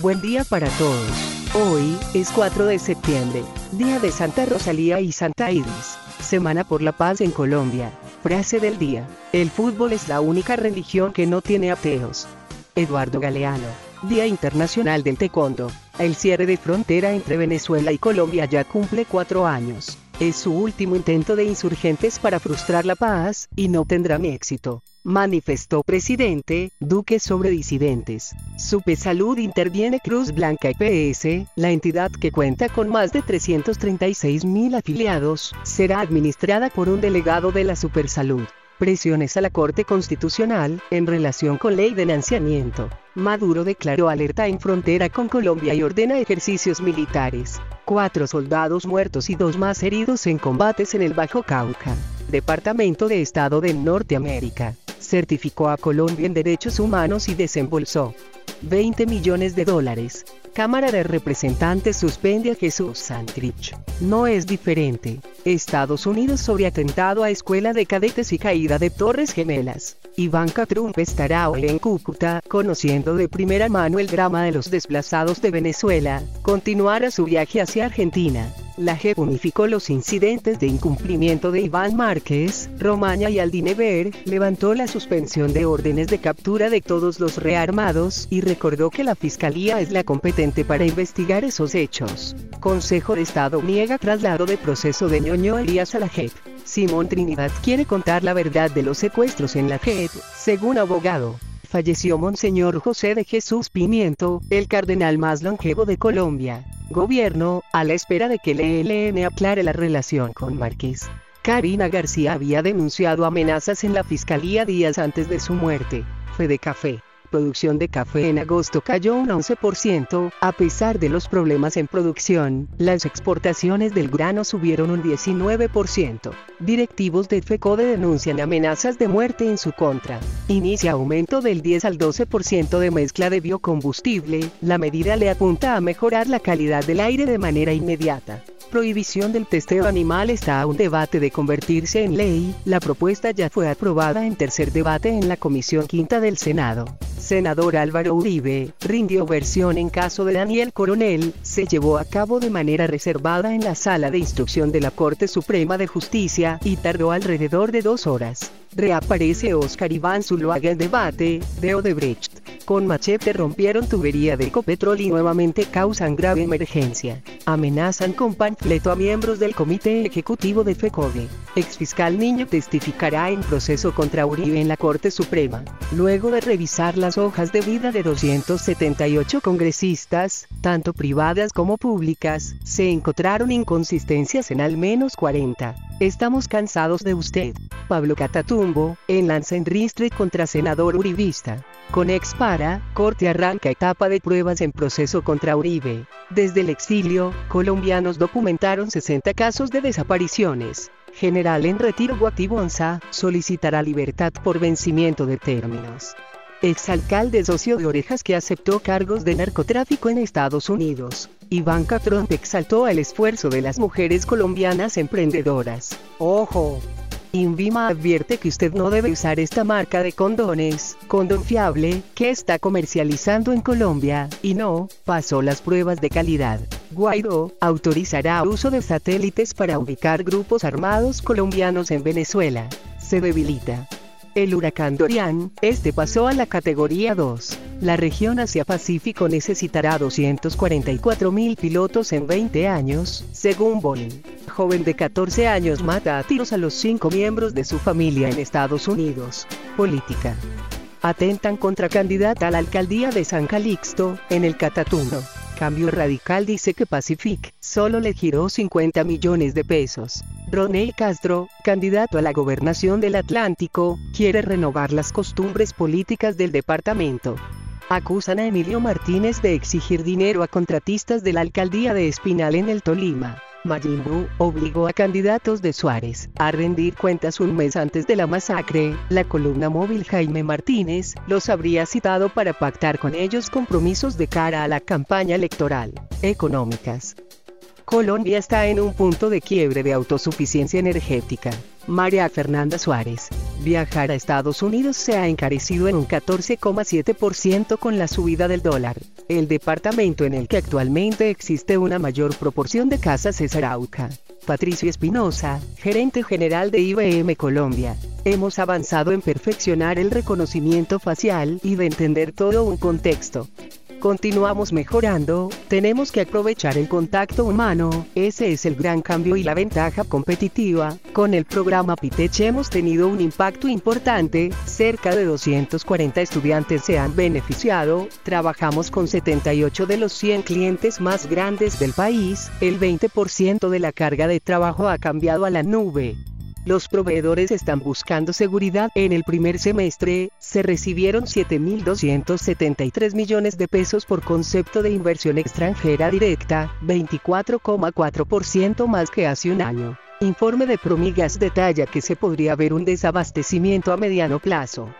Buen día para todos. Hoy es 4 de septiembre, día de Santa Rosalía y Santa Iris, Semana por la Paz en Colombia. Frase del día. El fútbol es la única religión que no tiene ateos. Eduardo Galeano. Día Internacional del Taekwondo. El cierre de frontera entre Venezuela y Colombia ya cumple cuatro años. Es su último intento de insurgentes para frustrar la paz, y no tendrán éxito manifestó presidente Duque sobre disidentes. Supe Salud interviene Cruz Blanca EPS, la entidad que cuenta con más de 336 mil afiliados, será administrada por un delegado de la Supersalud. Presiones a la Corte Constitucional, en relación con ley de financiamiento. Maduro declaró alerta en frontera con Colombia y ordena ejercicios militares. Cuatro soldados muertos y dos más heridos en combates en el Bajo Cauca. Departamento de Estado de Norteamérica certificó a Colombia en derechos humanos y desembolsó 20 millones de dólares. Cámara de Representantes suspende a Jesús Santrich. No es diferente. Estados Unidos sobre atentado a escuela de cadetes y caída de Torres Gemelas. Ivanka Trump estará hoy en Cúcuta, conociendo de primera mano el drama de los desplazados de Venezuela, continuará su viaje hacia Argentina. La JEP unificó los incidentes de incumplimiento de Iván Márquez, Romaña y Aldinever, levantó la suspensión de órdenes de captura de todos los rearmados y recordó que la Fiscalía es la competente para investigar esos hechos. Consejo de Estado niega traslado de proceso de ñoño Elías a la JEP. Simón Trinidad quiere contar la verdad de los secuestros en la JEP, según abogado falleció Monseñor José de Jesús Pimiento, el cardenal más longevo de Colombia. Gobierno, a la espera de que el ELN aclare la relación con Márquez. Karina García había denunciado amenazas en la fiscalía días antes de su muerte. Fede Café producción de café en agosto cayó un 11%, a pesar de los problemas en producción, las exportaciones del grano subieron un 19%. Directivos de FECODE denuncian amenazas de muerte en su contra. Inicia aumento del 10 al 12% de mezcla de biocombustible, la medida le apunta a mejorar la calidad del aire de manera inmediata. Prohibición del testeo animal está a un debate de convertirse en ley, la propuesta ya fue aprobada en tercer debate en la Comisión Quinta del Senado senador Álvaro Uribe, rindió versión en caso de Daniel Coronel, se llevó a cabo de manera reservada en la sala de instrucción de la Corte Suprema de Justicia, y tardó alrededor de dos horas. Reaparece Oscar Iván Zuluaga en debate, de Odebrecht. Con machete rompieron tubería de Ecopetrol y nuevamente causan grave emergencia. Amenazan con panfleto a miembros del Comité Ejecutivo de FECODE. Exfiscal Niño testificará en proceso contra Uribe en la Corte Suprema. Luego de revisar las hojas de vida de 278 congresistas, tanto privadas como públicas, se encontraron inconsistencias en al menos 40. Estamos cansados de usted. Pablo Catatumbo, en lanza en contra senador uribista. Con Expara, Corte arranca etapa de pruebas en proceso contra Uribe. Desde el exilio, colombianos documentaron 60 casos de desapariciones. General en retiro Guatibonza, solicitará libertad por vencimiento de términos. Exalcalde socio de Orejas que aceptó cargos de narcotráfico en Estados Unidos. Ivanka Trump exaltó el esfuerzo de las mujeres colombianas emprendedoras. ¡Ojo! Invima advierte que usted no debe usar esta marca de condones, condón fiable, que está comercializando en Colombia, y no, pasó las pruebas de calidad. Guaidó, autorizará uso de satélites para ubicar grupos armados colombianos en Venezuela. Se debilita. El huracán Dorian, este pasó a la categoría 2. La región Asia-Pacífico necesitará 244 mil pilotos en 20 años, según Boeing. Joven de 14 años mata a tiros a los cinco miembros de su familia en Estados Unidos. Política. Atentan contra candidata a la alcaldía de San Calixto, en el Catatumbo. Cambio Radical dice que Pacific solo le giró 50 millones de pesos. Roney Castro, candidato a la gobernación del Atlántico, quiere renovar las costumbres políticas del departamento. Acusan a Emilio Martínez de exigir dinero a contratistas de la alcaldía de Espinal en el Tolima. Mayimbu obligó a candidatos de Suárez a rendir cuentas un mes antes de la masacre. La columna móvil Jaime Martínez los habría citado para pactar con ellos compromisos de cara a la campaña electoral. Económicas. Colombia está en un punto de quiebre de autosuficiencia energética. María Fernanda Suárez. Viajar a Estados Unidos se ha encarecido en un 14,7% con la subida del dólar. El departamento en el que actualmente existe una mayor proporción de casas es Arauca. Patricio Espinosa, gerente general de IBM Colombia. Hemos avanzado en perfeccionar el reconocimiento facial y de entender todo un contexto continuamos mejorando, tenemos que aprovechar el contacto humano, ese es el gran cambio y la ventaja competitiva. Con el programa Pitech hemos tenido un impacto importante, cerca de 240 estudiantes se han beneficiado, trabajamos con 78 de los 100 clientes más grandes del país, el 20% de la carga de trabajo ha cambiado a la nube. Los proveedores están buscando seguridad. En el primer semestre, se recibieron 7.273 millones de pesos por concepto de inversión extranjera directa, 24,4% más que hace un año. Informe de Promigas detalla que se podría ver un desabastecimiento a mediano plazo.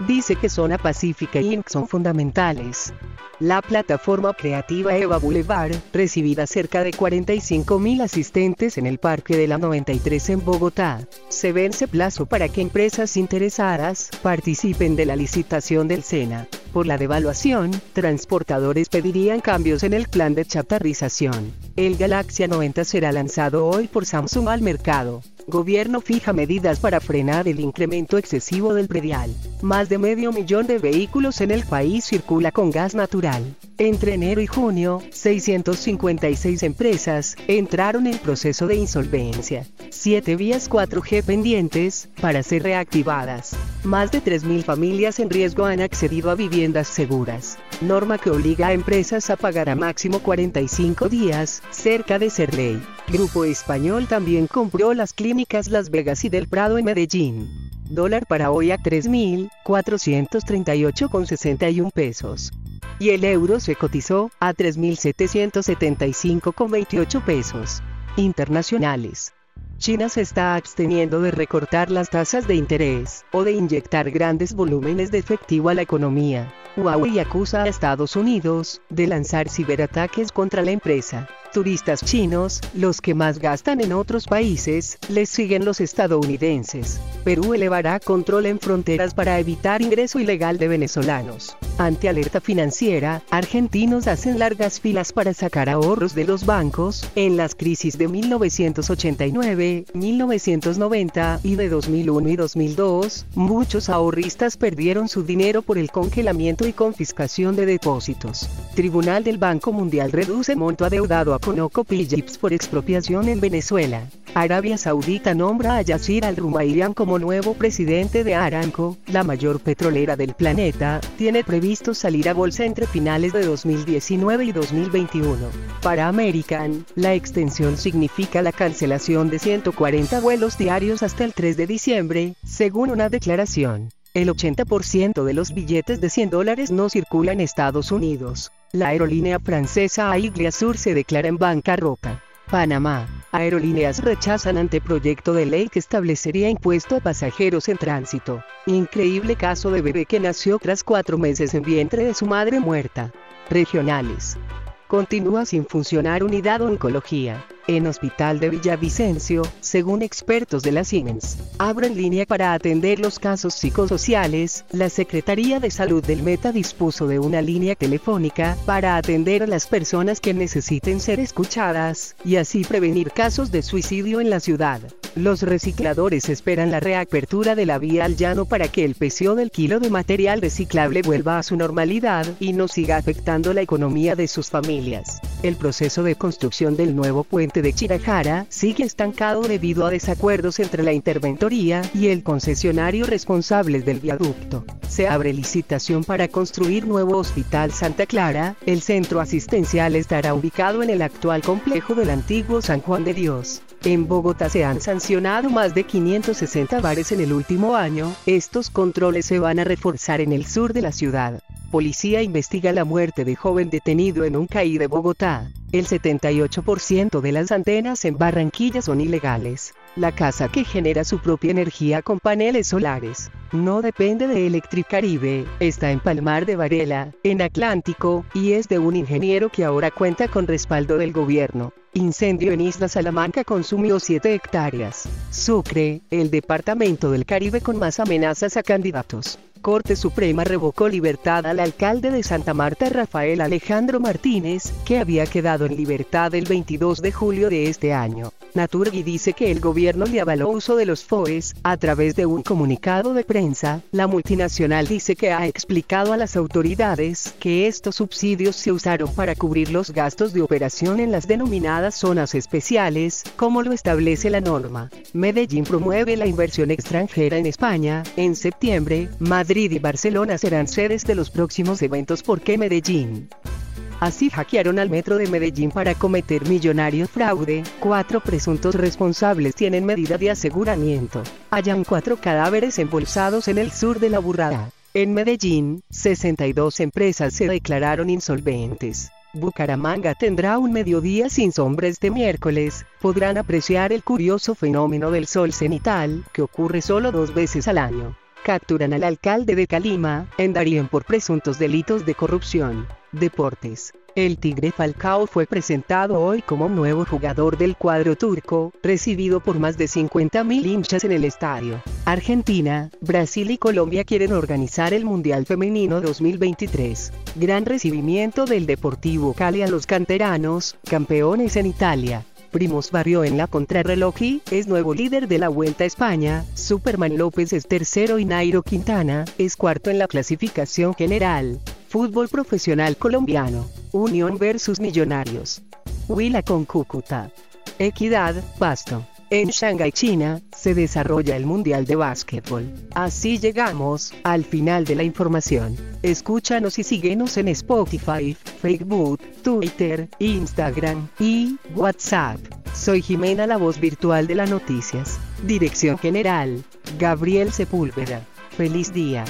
Dice que Zona Pacífica y Inc. son fundamentales. La plataforma creativa Eva Boulevard, recibida cerca de 45.000 asistentes en el Parque de la 93 en Bogotá. Se vence plazo para que empresas interesadas participen de la licitación del SENA. Por la devaluación, transportadores pedirían cambios en el plan de chatarrización. El Galaxia 90 será lanzado hoy por Samsung al mercado. Gobierno fija medidas para frenar el incremento excesivo del predial. Más de medio millón de vehículos en el país circula con gas natural. Entre enero y junio, 656 empresas entraron en proceso de insolvencia. 7 vías 4G pendientes para ser reactivadas. Más de 3.000 familias en riesgo han accedido a viviendas seguras. Norma que obliga a empresas a pagar a máximo 45 días, cerca de ser ley. Grupo Español también compró las clínicas Las Vegas y del Prado en Medellín. Dólar para hoy a 3.438,61 pesos. Y el euro se cotizó a 3.775,28 pesos. Internacionales. China se está absteniendo de recortar las tasas de interés o de inyectar grandes volúmenes de efectivo a la economía. Huawei acusa a Estados Unidos de lanzar ciberataques contra la empresa turistas chinos, los que más gastan en otros países, les siguen los estadounidenses. Perú elevará control en fronteras para evitar ingreso ilegal de venezolanos. Ante alerta financiera, argentinos hacen largas filas para sacar ahorros de los bancos, en las crisis de 1989, 1990 y de 2001 y 2002, muchos ahorristas perdieron su dinero por el congelamiento y confiscación de depósitos. Tribunal del Banco Mundial reduce monto adeudado a Conocopigips por expropiación en Venezuela. Arabia Saudita nombra a Yasir al-Rumayyan como nuevo presidente de Aramco, la mayor petrolera del planeta, tiene previsto salir a bolsa entre finales de 2019 y 2021. Para American, la extensión significa la cancelación de 140 vuelos diarios hasta el 3 de diciembre, según una declaración. El 80% de los billetes de 100 dólares no circula en Estados Unidos. La aerolínea francesa Aiglia Sur se declara en bancarrota. Panamá. Aerolíneas rechazan anteproyecto de ley que establecería impuesto a pasajeros en tránsito. Increíble caso de bebé que nació tras cuatro meses en vientre de su madre muerta. Regionales. Continúa sin funcionar unidad oncología en Hospital de Villavicencio, según expertos de la Siemens. Abre en línea para atender los casos psicosociales, la Secretaría de Salud del Meta dispuso de una línea telefónica para atender a las personas que necesiten ser escuchadas, y así prevenir casos de suicidio en la ciudad. Los recicladores esperan la reapertura de la vía al llano para que el precio del kilo de material reciclable vuelva a su normalidad y no siga afectando la economía de sus familias. El proceso de construcción del nuevo puente de Chirajara sigue estancado debido a desacuerdos entre la interventoría y el concesionario responsable del viaducto. Se abre licitación para construir nuevo Hospital Santa Clara, el centro asistencial estará ubicado en el actual complejo del antiguo San Juan de Dios. En Bogotá se han sancionado más de 560 bares en el último año, estos controles se van a reforzar en el sur de la ciudad. Policía investiga la muerte de joven detenido en un CAI de Bogotá. El 78% de las antenas en Barranquilla son ilegales. La casa que genera su propia energía con paneles solares. No depende de Electricaribe, está en Palmar de Varela, en Atlántico, y es de un ingeniero que ahora cuenta con respaldo del gobierno. Incendio en Isla Salamanca consumió 7 hectáreas. Sucre, el departamento del Caribe con más amenazas a candidatos. Corte Suprema revocó libertad al alcalde de Santa Marta Rafael Alejandro Martínez, que había quedado en libertad el 22 de julio de este año. Naturgi dice que el gobierno le avaló uso de los FOES, a través de un comunicado de prensa, la multinacional dice que ha explicado a las autoridades que estos subsidios se usaron para cubrir los gastos de operación en las denominadas zonas especiales, como lo establece la norma. Medellín promueve la inversión extranjera en España, en septiembre, Madrid y Barcelona serán sedes de los próximos eventos. Porque Medellín Así hackearon al metro de Medellín para cometer millonario fraude. Cuatro presuntos responsables tienen medida de aseguramiento. Hayan cuatro cadáveres embolsados en el sur de la burrada. En Medellín, 62 empresas se declararon insolventes. Bucaramanga tendrá un mediodía sin sombra este miércoles. Podrán apreciar el curioso fenómeno del sol cenital, que ocurre solo dos veces al año. Capturan al alcalde de Calima, en Darien por presuntos delitos de corrupción. Deportes. El Tigre Falcao fue presentado hoy como nuevo jugador del cuadro turco, recibido por más de 50.000 hinchas en el estadio. Argentina, Brasil y Colombia quieren organizar el Mundial Femenino 2023. Gran recibimiento del Deportivo Cali a los canteranos, campeones en Italia. Primos Barrio en la contrarreloj y es nuevo líder de la Vuelta a España, Superman López es tercero y Nairo Quintana es cuarto en la clasificación general. Fútbol profesional colombiano, Unión versus Millonarios. Huila con Cúcuta. Equidad, Pasto. En Shanghái, China, se desarrolla el Mundial de Básquetbol. Así llegamos al final de la información. Escúchanos y síguenos en Spotify, Facebook, Twitter, Instagram y WhatsApp. Soy Jimena, la voz virtual de las noticias. Dirección General, Gabriel Sepúlveda. Feliz día.